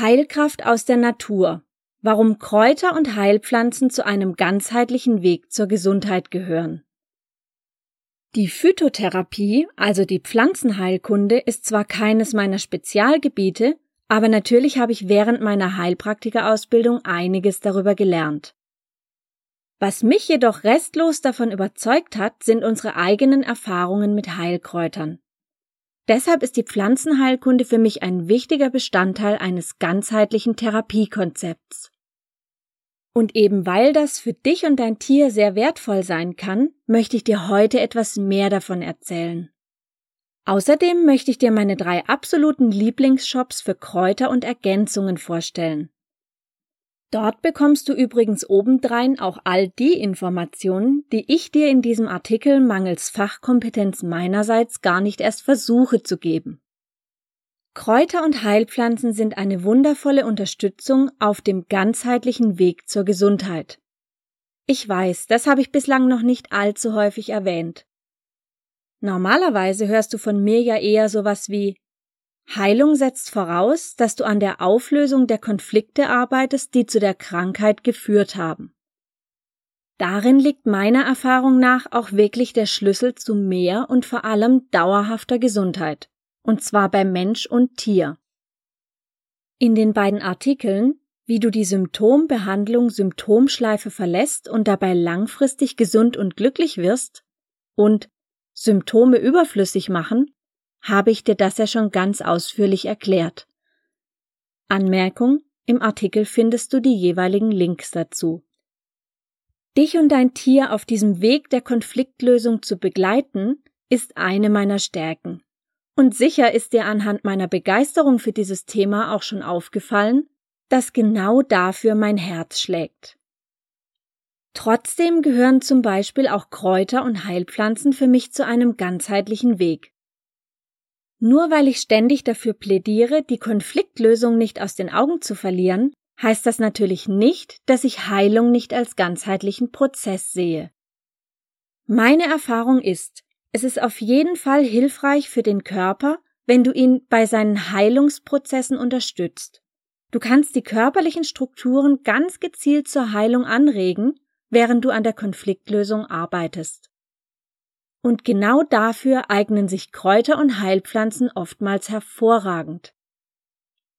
Heilkraft aus der Natur. Warum Kräuter und Heilpflanzen zu einem ganzheitlichen Weg zur Gesundheit gehören. Die Phytotherapie, also die Pflanzenheilkunde, ist zwar keines meiner Spezialgebiete, aber natürlich habe ich während meiner Heilpraktikerausbildung einiges darüber gelernt. Was mich jedoch restlos davon überzeugt hat, sind unsere eigenen Erfahrungen mit Heilkräutern. Deshalb ist die Pflanzenheilkunde für mich ein wichtiger Bestandteil eines ganzheitlichen Therapiekonzepts. Und eben weil das für dich und dein Tier sehr wertvoll sein kann, möchte ich dir heute etwas mehr davon erzählen. Außerdem möchte ich dir meine drei absoluten Lieblingsshops für Kräuter und Ergänzungen vorstellen. Dort bekommst du übrigens obendrein auch all die Informationen, die ich dir in diesem Artikel mangels Fachkompetenz meinerseits gar nicht erst versuche zu geben. Kräuter und Heilpflanzen sind eine wundervolle Unterstützung auf dem ganzheitlichen Weg zur Gesundheit. Ich weiß, das habe ich bislang noch nicht allzu häufig erwähnt. Normalerweise hörst du von mir ja eher sowas wie Heilung setzt voraus, dass du an der Auflösung der Konflikte arbeitest, die zu der Krankheit geführt haben. Darin liegt meiner Erfahrung nach auch wirklich der Schlüssel zu mehr und vor allem dauerhafter Gesundheit, und zwar bei Mensch und Tier. In den beiden Artikeln, wie du die Symptombehandlung Symptomschleife verlässt und dabei langfristig gesund und glücklich wirst, und Symptome überflüssig machen, habe ich dir das ja schon ganz ausführlich erklärt. Anmerkung, im Artikel findest du die jeweiligen Links dazu. Dich und dein Tier auf diesem Weg der Konfliktlösung zu begleiten, ist eine meiner Stärken. Und sicher ist dir anhand meiner Begeisterung für dieses Thema auch schon aufgefallen, dass genau dafür mein Herz schlägt. Trotzdem gehören zum Beispiel auch Kräuter und Heilpflanzen für mich zu einem ganzheitlichen Weg. Nur weil ich ständig dafür plädiere, die Konfliktlösung nicht aus den Augen zu verlieren, heißt das natürlich nicht, dass ich Heilung nicht als ganzheitlichen Prozess sehe. Meine Erfahrung ist, es ist auf jeden Fall hilfreich für den Körper, wenn du ihn bei seinen Heilungsprozessen unterstützt. Du kannst die körperlichen Strukturen ganz gezielt zur Heilung anregen während du an der Konfliktlösung arbeitest. Und genau dafür eignen sich Kräuter und Heilpflanzen oftmals hervorragend.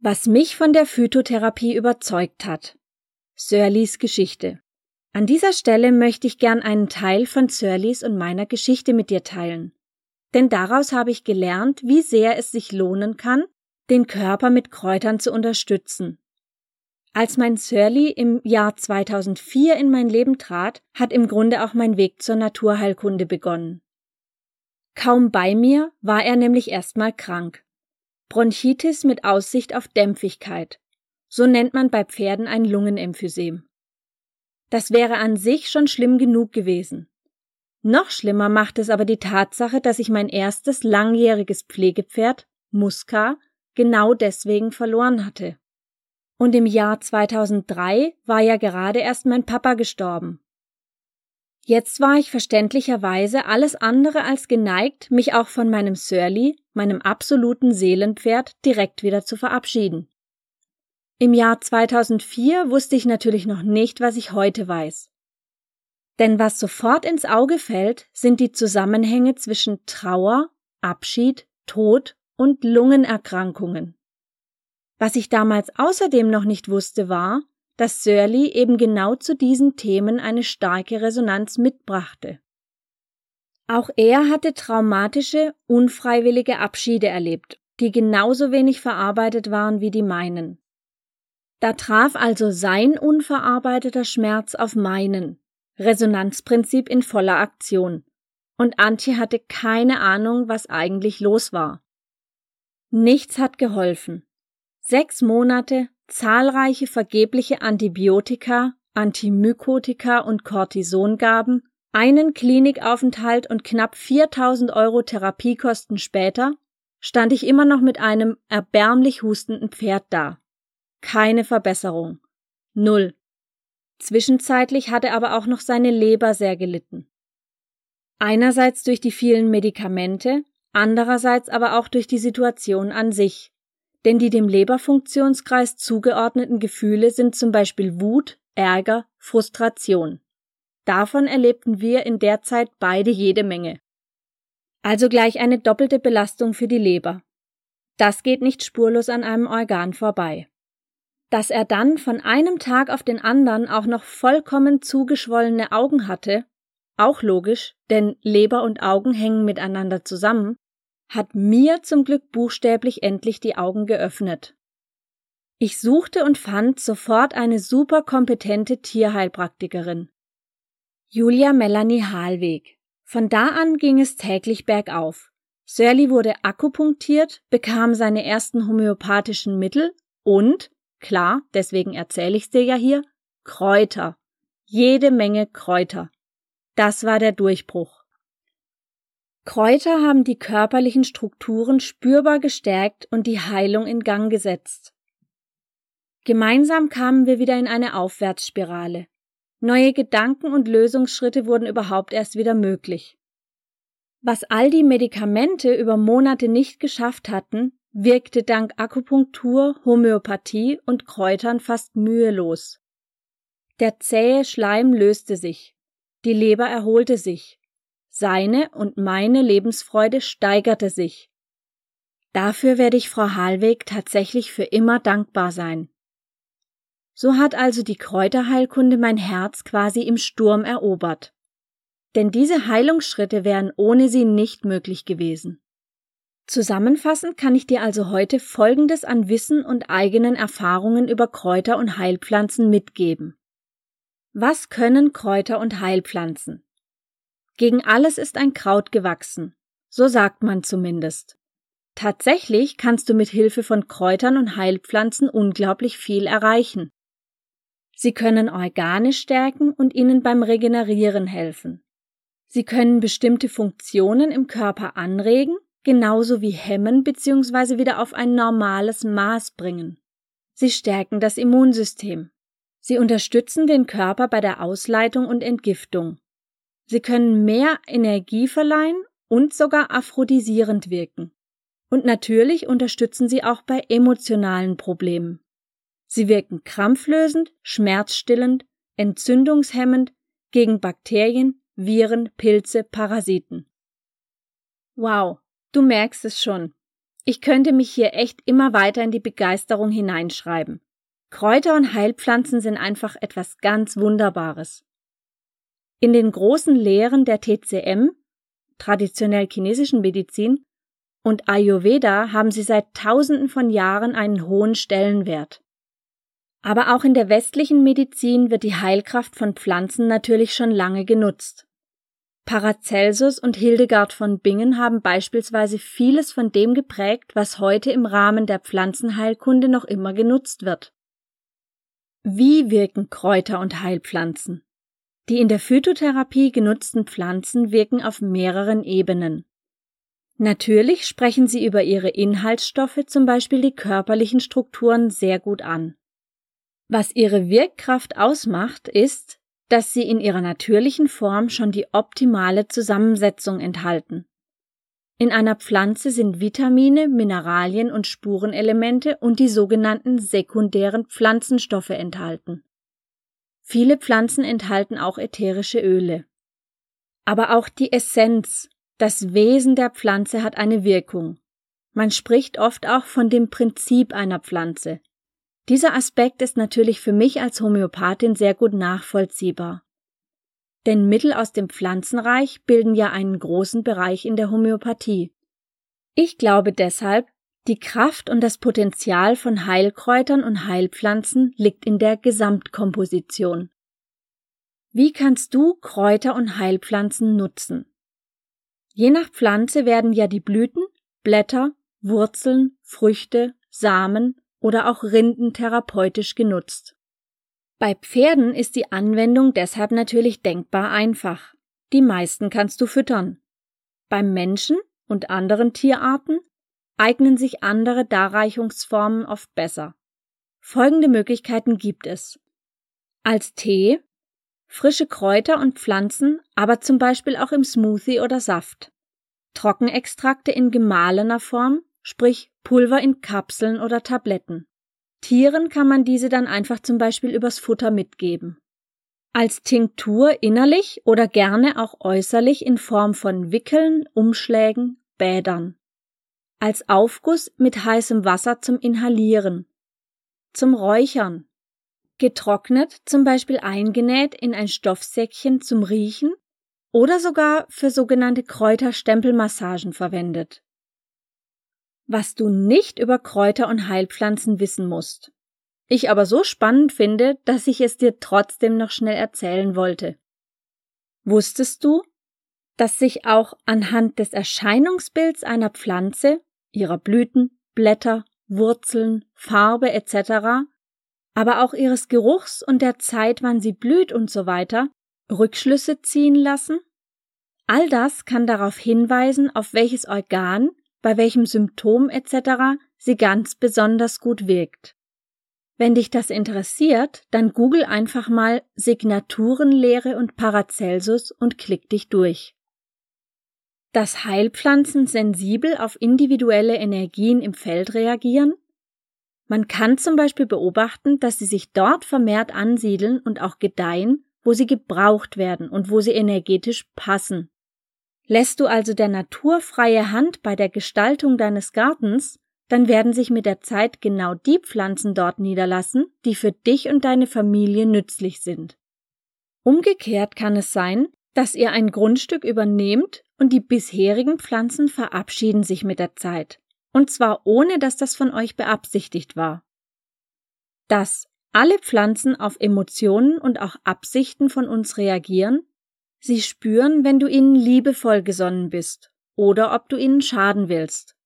Was mich von der Phytotherapie überzeugt hat. Surleys Geschichte. An dieser Stelle möchte ich gern einen Teil von Surleys und meiner Geschichte mit dir teilen. Denn daraus habe ich gelernt, wie sehr es sich lohnen kann, den Körper mit Kräutern zu unterstützen. Als mein Surly im Jahr 2004 in mein Leben trat, hat im Grunde auch mein Weg zur Naturheilkunde begonnen. Kaum bei mir war er nämlich erstmal krank. Bronchitis mit Aussicht auf Dämpfigkeit. So nennt man bei Pferden ein Lungenemphysem. Das wäre an sich schon schlimm genug gewesen. Noch schlimmer macht es aber die Tatsache, dass ich mein erstes langjähriges Pflegepferd, Muska, genau deswegen verloren hatte. Und im Jahr 2003 war ja gerade erst mein Papa gestorben. Jetzt war ich verständlicherweise alles andere als geneigt, mich auch von meinem Surly, meinem absoluten Seelenpferd, direkt wieder zu verabschieden. Im Jahr 2004 wusste ich natürlich noch nicht, was ich heute weiß. Denn was sofort ins Auge fällt, sind die Zusammenhänge zwischen Trauer, Abschied, Tod und Lungenerkrankungen. Was ich damals außerdem noch nicht wusste, war, dass Surly eben genau zu diesen Themen eine starke Resonanz mitbrachte. Auch er hatte traumatische, unfreiwillige Abschiede erlebt, die genauso wenig verarbeitet waren wie die meinen. Da traf also sein unverarbeiteter Schmerz auf meinen, Resonanzprinzip in voller Aktion, und Antje hatte keine Ahnung, was eigentlich los war. Nichts hat geholfen. Sechs Monate, zahlreiche vergebliche Antibiotika, Antimykotika und Cortisongaben, einen Klinikaufenthalt und knapp 4000 Euro Therapiekosten später stand ich immer noch mit einem erbärmlich hustenden Pferd da. Keine Verbesserung. Null. Zwischenzeitlich hatte aber auch noch seine Leber sehr gelitten. Einerseits durch die vielen Medikamente, andererseits aber auch durch die Situation an sich denn die dem Leberfunktionskreis zugeordneten Gefühle sind zum Beispiel Wut, Ärger, Frustration. Davon erlebten wir in der Zeit beide jede Menge. Also gleich eine doppelte Belastung für die Leber. Das geht nicht spurlos an einem Organ vorbei. Dass er dann von einem Tag auf den anderen auch noch vollkommen zugeschwollene Augen hatte, auch logisch, denn Leber und Augen hängen miteinander zusammen, hat mir zum Glück buchstäblich endlich die Augen geöffnet. Ich suchte und fand sofort eine super kompetente Tierheilpraktikerin. Julia Melanie Halweg. Von da an ging es täglich bergauf. Sirli wurde akupunktiert, bekam seine ersten homöopathischen Mittel und, klar, deswegen erzähle ich's dir ja hier, Kräuter. Jede Menge Kräuter. Das war der Durchbruch. Kräuter haben die körperlichen Strukturen spürbar gestärkt und die Heilung in Gang gesetzt. Gemeinsam kamen wir wieder in eine Aufwärtsspirale. Neue Gedanken und Lösungsschritte wurden überhaupt erst wieder möglich. Was all die Medikamente über Monate nicht geschafft hatten, wirkte dank Akupunktur, Homöopathie und Kräutern fast mühelos. Der zähe Schleim löste sich, die Leber erholte sich, seine und meine Lebensfreude steigerte sich. Dafür werde ich Frau Halweg tatsächlich für immer dankbar sein. So hat also die Kräuterheilkunde mein Herz quasi im Sturm erobert. Denn diese Heilungsschritte wären ohne sie nicht möglich gewesen. Zusammenfassend kann ich dir also heute Folgendes an Wissen und eigenen Erfahrungen über Kräuter und Heilpflanzen mitgeben. Was können Kräuter und Heilpflanzen? Gegen alles ist ein Kraut gewachsen. So sagt man zumindest. Tatsächlich kannst du mit Hilfe von Kräutern und Heilpflanzen unglaublich viel erreichen. Sie können Organe stärken und ihnen beim Regenerieren helfen. Sie können bestimmte Funktionen im Körper anregen, genauso wie hemmen bzw. wieder auf ein normales Maß bringen. Sie stärken das Immunsystem. Sie unterstützen den Körper bei der Ausleitung und Entgiftung. Sie können mehr Energie verleihen und sogar aphrodisierend wirken. Und natürlich unterstützen sie auch bei emotionalen Problemen. Sie wirken krampflösend, schmerzstillend, entzündungshemmend gegen Bakterien, Viren, Pilze, Parasiten. Wow, du merkst es schon. Ich könnte mich hier echt immer weiter in die Begeisterung hineinschreiben. Kräuter und Heilpflanzen sind einfach etwas ganz Wunderbares. In den großen Lehren der TCM, traditionell chinesischen Medizin, und Ayurveda haben sie seit Tausenden von Jahren einen hohen Stellenwert. Aber auch in der westlichen Medizin wird die Heilkraft von Pflanzen natürlich schon lange genutzt. Paracelsus und Hildegard von Bingen haben beispielsweise vieles von dem geprägt, was heute im Rahmen der Pflanzenheilkunde noch immer genutzt wird. Wie wirken Kräuter und Heilpflanzen? Die in der Phytotherapie genutzten Pflanzen wirken auf mehreren Ebenen. Natürlich sprechen sie über ihre Inhaltsstoffe, zum Beispiel die körperlichen Strukturen, sehr gut an. Was ihre Wirkkraft ausmacht, ist, dass sie in ihrer natürlichen Form schon die optimale Zusammensetzung enthalten. In einer Pflanze sind Vitamine, Mineralien und Spurenelemente und die sogenannten sekundären Pflanzenstoffe enthalten. Viele Pflanzen enthalten auch ätherische Öle. Aber auch die Essenz, das Wesen der Pflanze hat eine Wirkung. Man spricht oft auch von dem Prinzip einer Pflanze. Dieser Aspekt ist natürlich für mich als Homöopathin sehr gut nachvollziehbar. Denn Mittel aus dem Pflanzenreich bilden ja einen großen Bereich in der Homöopathie. Ich glaube deshalb, die Kraft und das Potenzial von Heilkräutern und Heilpflanzen liegt in der Gesamtkomposition. Wie kannst du Kräuter und Heilpflanzen nutzen? Je nach Pflanze werden ja die Blüten, Blätter, Wurzeln, Früchte, Samen oder auch Rinden therapeutisch genutzt. Bei Pferden ist die Anwendung deshalb natürlich denkbar einfach. Die meisten kannst du füttern. Beim Menschen und anderen Tierarten eignen sich andere Darreichungsformen oft besser. Folgende Möglichkeiten gibt es. Als Tee, frische Kräuter und Pflanzen, aber zum Beispiel auch im Smoothie oder Saft. Trockenextrakte in gemahlener Form, sprich Pulver in Kapseln oder Tabletten. Tieren kann man diese dann einfach zum Beispiel übers Futter mitgeben. Als Tinktur innerlich oder gerne auch äußerlich in Form von Wickeln, Umschlägen, Bädern. Als Aufguss mit heißem Wasser zum Inhalieren. Zum Räuchern. Getrocknet, zum Beispiel eingenäht in ein Stoffsäckchen zum Riechen oder sogar für sogenannte Kräuterstempelmassagen verwendet. Was du nicht über Kräuter und Heilpflanzen wissen musst. Ich aber so spannend finde, dass ich es dir trotzdem noch schnell erzählen wollte. Wusstest du, dass sich auch anhand des Erscheinungsbilds einer Pflanze, ihrer Blüten, Blätter, Wurzeln, Farbe etc., aber auch ihres Geruchs und der Zeit, wann sie blüht und so weiter, Rückschlüsse ziehen lassen? All das kann darauf hinweisen, auf welches Organ, bei welchem Symptom etc. sie ganz besonders gut wirkt. Wenn dich das interessiert, dann google einfach mal Signaturenlehre und Paracelsus und klick dich durch. Dass Heilpflanzen sensibel auf individuelle Energien im Feld reagieren? Man kann zum Beispiel beobachten, dass sie sich dort vermehrt ansiedeln und auch gedeihen, wo sie gebraucht werden und wo sie energetisch passen. Lässt du also der Natur freie Hand bei der Gestaltung deines Gartens, dann werden sich mit der Zeit genau die Pflanzen dort niederlassen, die für dich und deine Familie nützlich sind. Umgekehrt kann es sein, dass ihr ein Grundstück übernehmt und die bisherigen Pflanzen verabschieden sich mit der Zeit, und zwar ohne dass das von euch beabsichtigt war. Dass alle Pflanzen auf Emotionen und auch Absichten von uns reagieren, Sie spüren, wenn du ihnen liebevoll gesonnen bist oder ob du ihnen schaden willst.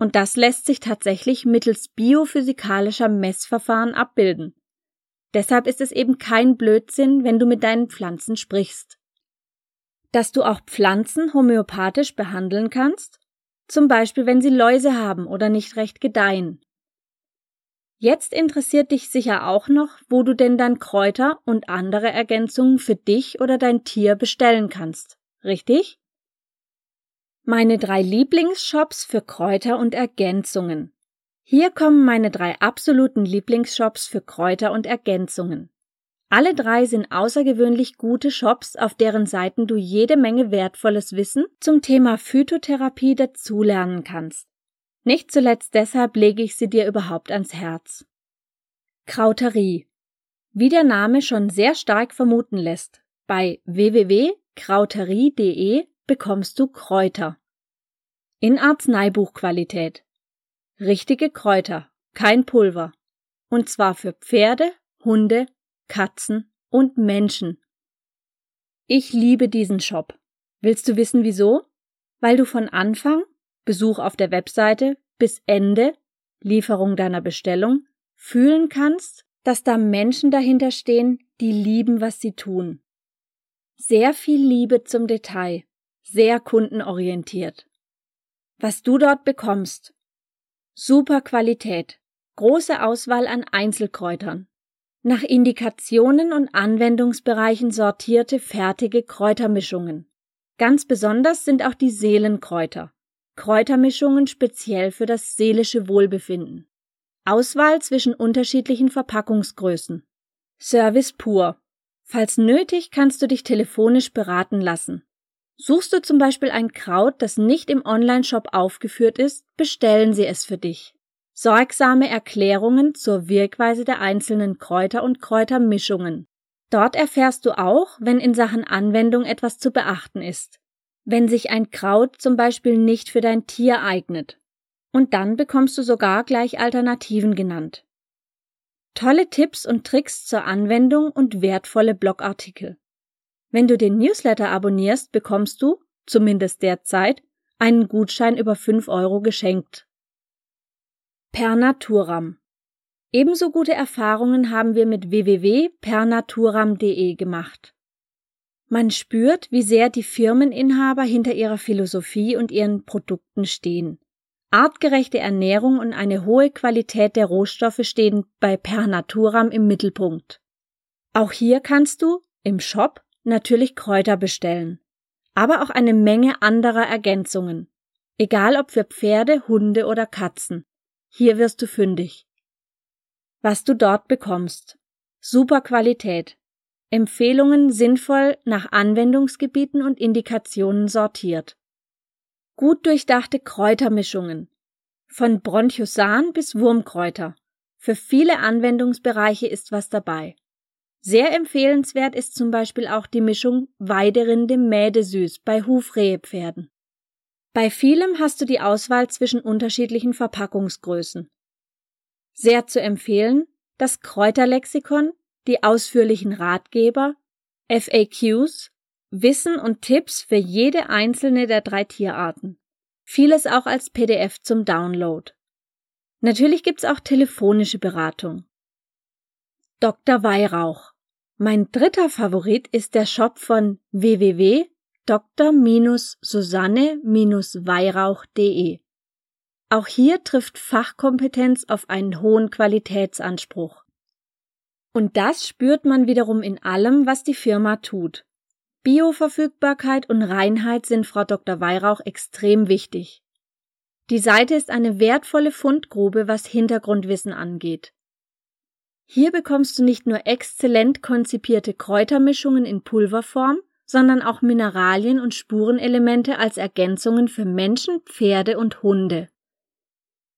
Und das lässt sich tatsächlich mittels biophysikalischer Messverfahren abbilden. Deshalb ist es eben kein Blödsinn, wenn du mit deinen Pflanzen sprichst. Dass du auch Pflanzen homöopathisch behandeln kannst, zum Beispiel wenn sie Läuse haben oder nicht recht gedeihen. Jetzt interessiert dich sicher auch noch, wo du denn dann Kräuter und andere Ergänzungen für dich oder dein Tier bestellen kannst. Richtig? Meine drei Lieblingsshops für Kräuter und Ergänzungen. Hier kommen meine drei absoluten Lieblingsshops für Kräuter und Ergänzungen. Alle drei sind außergewöhnlich gute Shops, auf deren Seiten du jede Menge wertvolles Wissen zum Thema Phytotherapie dazulernen kannst. Nicht zuletzt deshalb lege ich sie dir überhaupt ans Herz. Krauterie. Wie der Name schon sehr stark vermuten lässt, bei www.krauterie.de bekommst du Kräuter. In Arzneibuchqualität. Richtige Kräuter, kein Pulver. Und zwar für Pferde, Hunde, Katzen und Menschen. Ich liebe diesen Shop. Willst du wissen wieso? Weil du von Anfang Besuch auf der Webseite bis Ende, Lieferung deiner Bestellung, fühlen kannst, dass da Menschen dahinter stehen, die lieben, was sie tun. Sehr viel Liebe zum Detail, sehr kundenorientiert. Was du dort bekommst. Super Qualität, große Auswahl an Einzelkräutern, nach Indikationen und Anwendungsbereichen sortierte fertige Kräutermischungen. Ganz besonders sind auch die Seelenkräuter. Kräutermischungen speziell für das seelische Wohlbefinden. Auswahl zwischen unterschiedlichen Verpackungsgrößen. Service pur. Falls nötig, kannst du dich telefonisch beraten lassen. Suchst du zum Beispiel ein Kraut, das nicht im Onlineshop aufgeführt ist, bestellen sie es für dich. Sorgsame Erklärungen zur Wirkweise der einzelnen Kräuter und Kräutermischungen. Dort erfährst du auch, wenn in Sachen Anwendung etwas zu beachten ist wenn sich ein Kraut zum Beispiel nicht für dein Tier eignet. Und dann bekommst du sogar gleich Alternativen genannt. Tolle Tipps und Tricks zur Anwendung und wertvolle Blogartikel. Wenn du den Newsletter abonnierst, bekommst du, zumindest derzeit, einen Gutschein über 5 Euro geschenkt. Per Naturam. Ebenso gute Erfahrungen haben wir mit www.pernaturam.de gemacht. Man spürt, wie sehr die Firmeninhaber hinter ihrer Philosophie und ihren Produkten stehen. Artgerechte Ernährung und eine hohe Qualität der Rohstoffe stehen bei Per Naturam im Mittelpunkt. Auch hier kannst du im Shop natürlich Kräuter bestellen, aber auch eine Menge anderer Ergänzungen. Egal ob für Pferde, Hunde oder Katzen. Hier wirst du fündig. Was du dort bekommst. Super Qualität. Empfehlungen sinnvoll nach Anwendungsgebieten und Indikationen sortiert. Gut durchdachte Kräutermischungen. Von Bronchosan bis Wurmkräuter. Für viele Anwendungsbereiche ist was dabei. Sehr empfehlenswert ist zum Beispiel auch die Mischung Weiderinde Mädesüß bei Hufrehepferden. Bei vielem hast du die Auswahl zwischen unterschiedlichen Verpackungsgrößen. Sehr zu empfehlen das Kräuterlexikon, die ausführlichen Ratgeber, FAQs, Wissen und Tipps für jede einzelne der drei Tierarten. Vieles auch als PDF zum Download. Natürlich gibt's auch telefonische Beratung. Dr. Weihrauch. Mein dritter Favorit ist der Shop von www.dr-susanne-weihrauch.de. Auch hier trifft Fachkompetenz auf einen hohen Qualitätsanspruch. Und das spürt man wiederum in allem, was die Firma tut. Bioverfügbarkeit und Reinheit sind Frau Dr. Weihrauch extrem wichtig. Die Seite ist eine wertvolle Fundgrube, was Hintergrundwissen angeht. Hier bekommst du nicht nur exzellent konzipierte Kräutermischungen in Pulverform, sondern auch Mineralien und Spurenelemente als Ergänzungen für Menschen, Pferde und Hunde.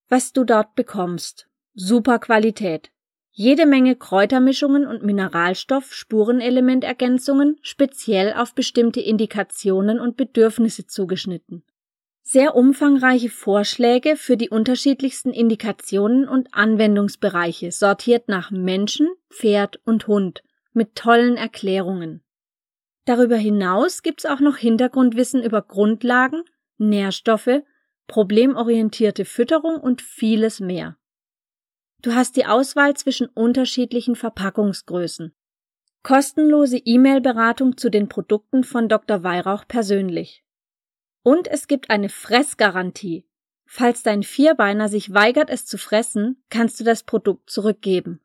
Was du dort bekommst. Super Qualität. Jede Menge Kräutermischungen und Mineralstoff-Spurenelementergänzungen speziell auf bestimmte Indikationen und Bedürfnisse zugeschnitten sehr umfangreiche Vorschläge für die unterschiedlichsten Indikationen und Anwendungsbereiche, sortiert nach Menschen, Pferd und Hund, mit tollen Erklärungen. Darüber hinaus gibt's auch noch Hintergrundwissen über Grundlagen, Nährstoffe, problemorientierte Fütterung und vieles mehr. Du hast die Auswahl zwischen unterschiedlichen Verpackungsgrößen. Kostenlose E-Mail-Beratung zu den Produkten von Dr. Weihrauch persönlich. Und es gibt eine Fressgarantie. Falls dein Vierbeiner sich weigert, es zu fressen, kannst du das Produkt zurückgeben.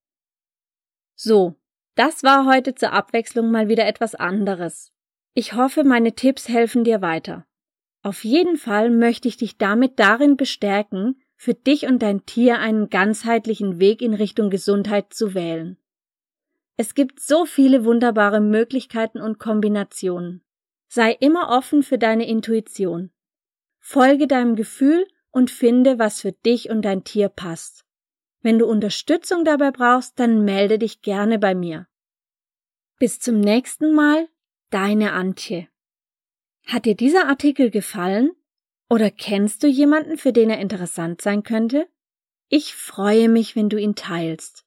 So, das war heute zur Abwechslung mal wieder etwas anderes. Ich hoffe, meine Tipps helfen dir weiter. Auf jeden Fall möchte ich dich damit darin bestärken, für dich und dein Tier einen ganzheitlichen Weg in Richtung Gesundheit zu wählen. Es gibt so viele wunderbare Möglichkeiten und Kombinationen. Sei immer offen für deine Intuition. Folge deinem Gefühl und finde, was für dich und dein Tier passt. Wenn du Unterstützung dabei brauchst, dann melde dich gerne bei mir. Bis zum nächsten Mal, deine Antje. Hat dir dieser Artikel gefallen? Oder kennst du jemanden, für den er interessant sein könnte? Ich freue mich, wenn du ihn teilst.